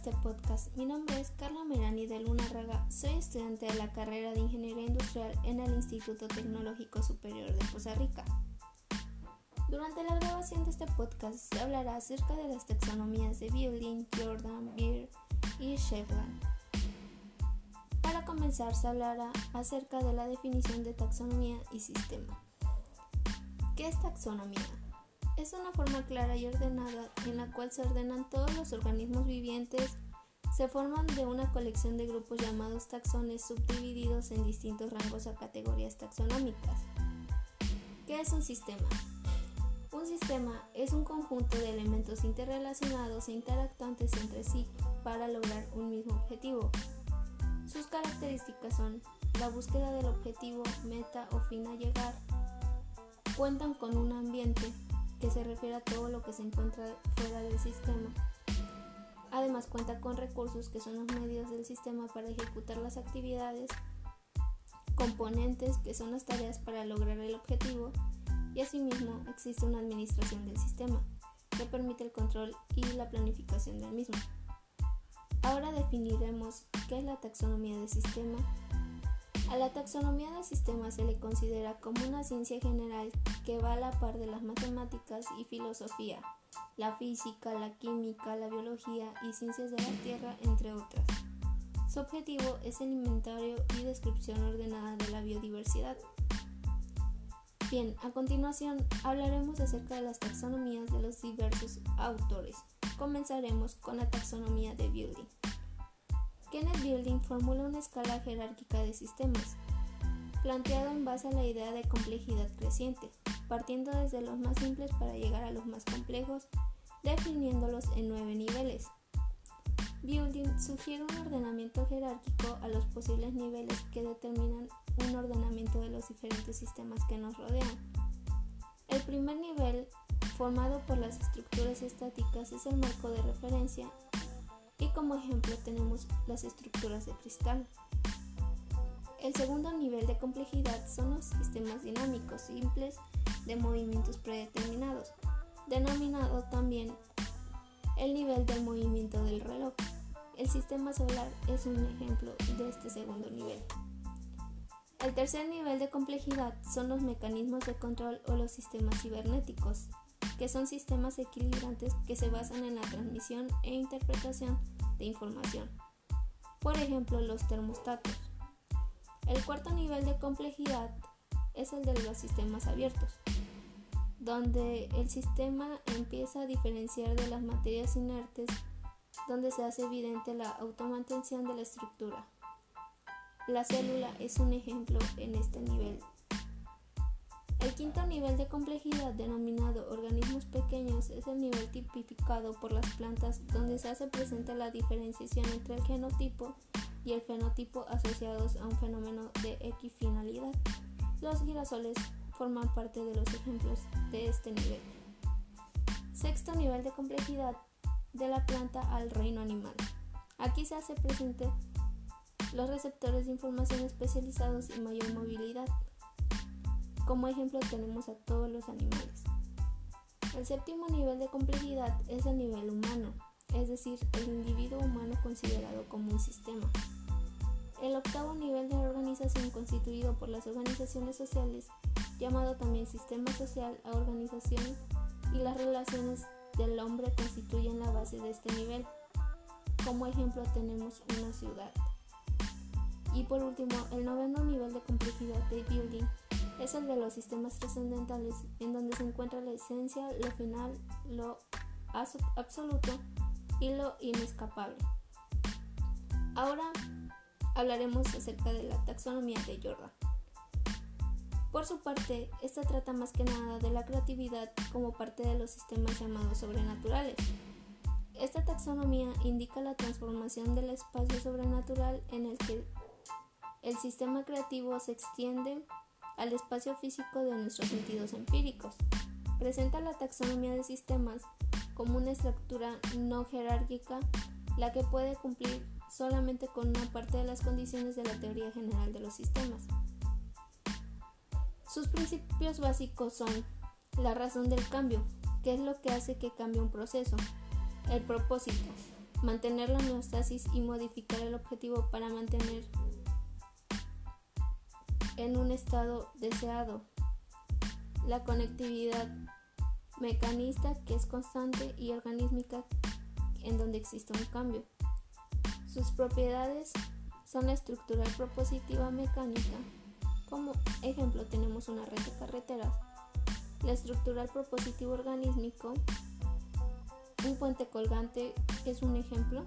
este podcast. Mi nombre es Carla Merani de Luna Raga. Soy estudiante de la carrera de Ingeniería Industrial en el Instituto Tecnológico Superior de Costa Rica. Durante la grabación de este podcast se hablará acerca de las taxonomías de Building, Jordan, Beer y Chevron. Para comenzar se hablará acerca de la definición de taxonomía y sistema. ¿Qué es taxonomía? Es una forma clara y ordenada en la cual se ordenan todos los organismos vivientes, se forman de una colección de grupos llamados taxones subdivididos en distintos rangos o categorías taxonómicas. ¿Qué es un sistema? Un sistema es un conjunto de elementos interrelacionados e interactuantes entre sí para lograr un mismo objetivo. Sus características son la búsqueda del objetivo, meta o fin a llegar, cuentan con un ambiente, que se refiere a todo lo que se encuentra fuera del sistema. Además cuenta con recursos que son los medios del sistema para ejecutar las actividades, componentes que son las tareas para lograr el objetivo y asimismo existe una administración del sistema que permite el control y la planificación del mismo. Ahora definiremos qué es la taxonomía de sistema a la taxonomía de sistemas se le considera como una ciencia general que va a la par de las matemáticas y filosofía, la física, la química, la biología y ciencias de la Tierra, entre otras. Su objetivo es el inventario y descripción ordenada de la biodiversidad. Bien, a continuación hablaremos acerca de las taxonomías de los diversos autores. Comenzaremos con la taxonomía de Building. Kenneth Building formula una escala jerárquica de sistemas, planteado en base a la idea de complejidad creciente, partiendo desde los más simples para llegar a los más complejos, definiéndolos en nueve niveles. Building sugiere un ordenamiento jerárquico a los posibles niveles que determinan un ordenamiento de los diferentes sistemas que nos rodean. El primer nivel, formado por las estructuras estáticas, es el marco de referencia como ejemplo tenemos las estructuras de cristal. El segundo nivel de complejidad son los sistemas dinámicos simples de movimientos predeterminados, denominado también el nivel del movimiento del reloj. El sistema solar es un ejemplo de este segundo nivel. El tercer nivel de complejidad son los mecanismos de control o los sistemas cibernéticos, que son sistemas equilibrantes que se basan en la transmisión e interpretación de información. Por ejemplo, los termostatos. El cuarto nivel de complejidad es el de los sistemas abiertos, donde el sistema empieza a diferenciar de las materias inertes, donde se hace evidente la automantención de la estructura. La célula es un ejemplo en este nivel el quinto nivel de complejidad, denominado organismos pequeños, es el nivel tipificado por las plantas donde se hace presente la diferenciación entre el genotipo y el fenotipo asociados a un fenómeno de equifinalidad. Los girasoles forman parte de los ejemplos de este nivel. Sexto nivel de complejidad de la planta al reino animal. Aquí se hace presente los receptores de información especializados y mayor movilidad. Como ejemplo tenemos a todos los animales. El séptimo nivel de complejidad es el nivel humano, es decir, el individuo humano considerado como un sistema. El octavo nivel de organización constituido por las organizaciones sociales, llamado también sistema social a organización y las relaciones del hombre constituyen la base de este nivel. Como ejemplo tenemos una ciudad. Y por último, el noveno nivel de complejidad de building es el de los sistemas trascendentales, en donde se encuentra la esencia, lo final, lo absoluto y lo inescapable. Ahora hablaremos acerca de la taxonomía de Jordan. Por su parte, esta trata más que nada de la creatividad como parte de los sistemas llamados sobrenaturales. Esta taxonomía indica la transformación del espacio sobrenatural en el que el sistema creativo se extiende al espacio físico de nuestros sentidos empíricos. Presenta la taxonomía de sistemas como una estructura no jerárquica, la que puede cumplir solamente con una parte de las condiciones de la teoría general de los sistemas. Sus principios básicos son la razón del cambio, que es lo que hace que cambie un proceso, el propósito, mantener la homeostasis y modificar el objetivo para mantener en un estado deseado. La conectividad mecanista que es constante y organísmica en donde existe un cambio. Sus propiedades son la estructural propositiva mecánica. Como ejemplo tenemos una red de carreteras, la estructural propositivo organísmico, un puente colgante es un ejemplo,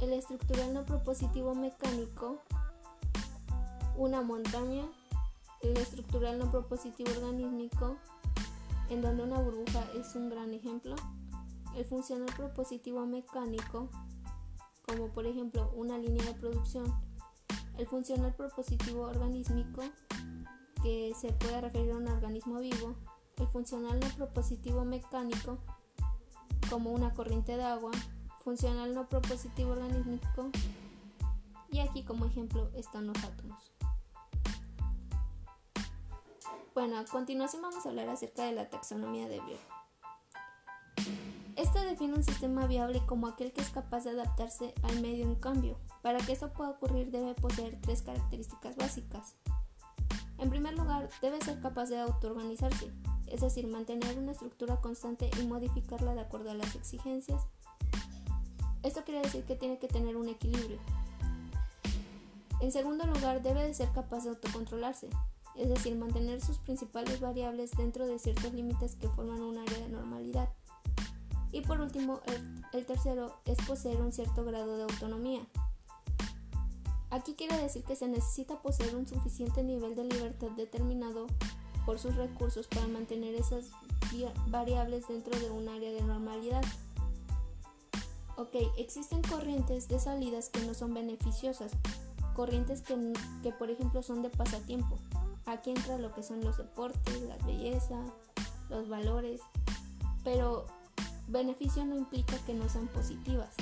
el estructural no propositivo mecánico, una montaña, el estructural no propositivo organísmico, en donde una burbuja es un gran ejemplo, el funcional propositivo mecánico, como por ejemplo una línea de producción, el funcional propositivo organísmico, que se puede referir a un organismo vivo, el funcional no propositivo mecánico, como una corriente de agua, funcional no propositivo organísmico, y aquí como ejemplo están los átomos. Bueno, a continuación vamos a hablar acerca de la taxonomía de Beer. Esta define un sistema viable como aquel que es capaz de adaptarse al medio en cambio. Para que eso pueda ocurrir debe poseer tres características básicas. En primer lugar, debe ser capaz de autoorganizarse, es decir, mantener una estructura constante y modificarla de acuerdo a las exigencias. Esto quiere decir que tiene que tener un equilibrio. En segundo lugar, debe de ser capaz de autocontrolarse, es decir, mantener sus principales variables dentro de ciertos límites que forman un área de normalidad. Y por último, el, tercero es poseer un cierto grado de autonomía. Aquí quiere decir que se necesita poseer un suficiente nivel de libertad determinado por sus recursos para mantener esas variables dentro de un área de normalidad. Ok, existen corrientes de salidas que no son beneficiosas, corrientes que, que por ejemplo son de pasatiempo, Aquí entra lo que son los deportes, la belleza, los valores, pero beneficio no implica que no sean positivas.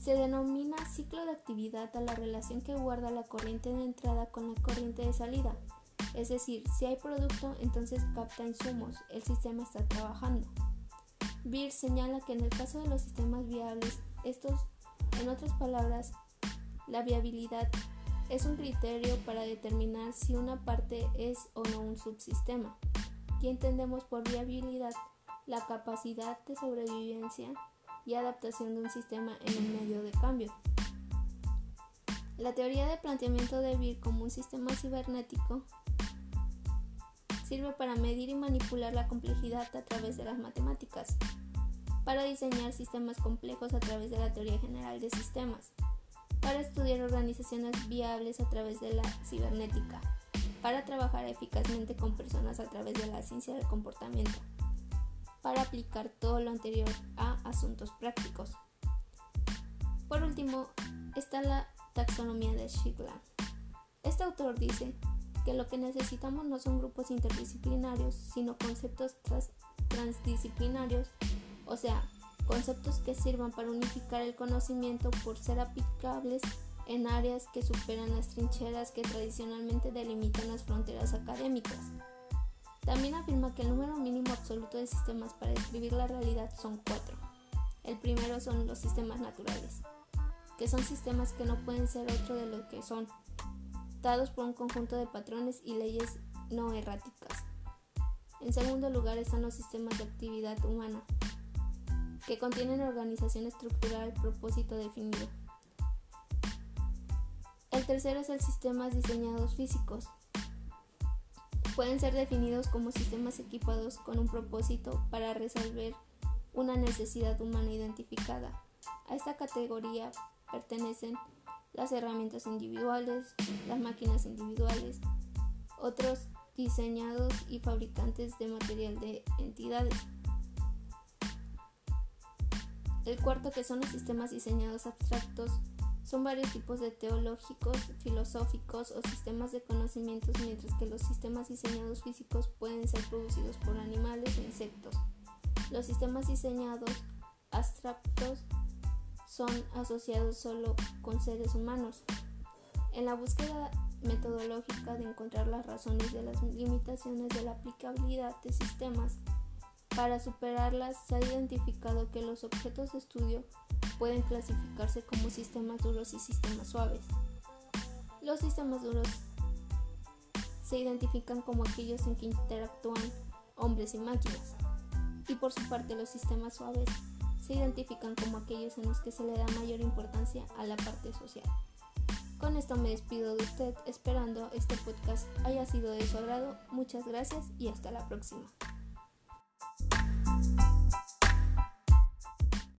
Se denomina ciclo de actividad a la relación que guarda la corriente de entrada con la corriente de salida. Es decir, si hay producto, entonces capta insumos, el sistema está trabajando. Beer señala que en el caso de los sistemas viables, estos, en otras palabras, la viabilidad es un criterio para determinar si una parte es o no un subsistema. Y entendemos por viabilidad la capacidad de sobrevivencia y adaptación de un sistema en un medio de cambio. La teoría de planteamiento de BIR como un sistema cibernético sirve para medir y manipular la complejidad a través de las matemáticas, para diseñar sistemas complejos a través de la teoría general de sistemas, para estudiar organizaciones viables a través de la cibernética, para trabajar eficazmente con personas a través de la ciencia del comportamiento, para aplicar todo lo anterior a asuntos prácticos. Por último, está la taxonomía de Shigla. Este autor dice que lo que necesitamos no son grupos interdisciplinarios, sino conceptos transdisciplinarios, o sea, conceptos que sirvan para unificar el conocimiento por ser aplicables en áreas que superan las trincheras que tradicionalmente delimitan las fronteras académicas. También afirma que el número mínimo absoluto de sistemas para describir la realidad son cuatro. El primero son los sistemas naturales, que son sistemas que no pueden ser otro de lo que son, dados por un conjunto de patrones y leyes no erráticas. En segundo lugar están los sistemas de actividad humana, que contienen organización estructural, propósito definido. El tercero es el sistemas diseñados físicos. Pueden ser definidos como sistemas equipados con un propósito para resolver una necesidad humana identificada. A esta categoría pertenecen las herramientas individuales, las máquinas individuales, otros diseñados y fabricantes de material de entidades. El cuarto, que son los sistemas diseñados abstractos, son varios tipos de teológicos, filosóficos o sistemas de conocimientos, mientras que los sistemas diseñados físicos pueden ser producidos por animales o insectos. Los sistemas diseñados abstractos son asociados solo con seres humanos. En la búsqueda metodológica de encontrar las razones de las limitaciones de la aplicabilidad de sistemas, Para superarlas se ha identificado que los objetos de estudio pueden clasificarse como sistemas duros y sistemas suaves. Los sistemas duros se identifican como aquellos en que interactúan hombres y máquinas, y por su parte los sistemas suaves se identifican como aquellos en los que se le da mayor importancia a la parte social. Con esto me despido de usted esperando este podcast haya sido de su agrado. Muchas gracias y hasta la próxima.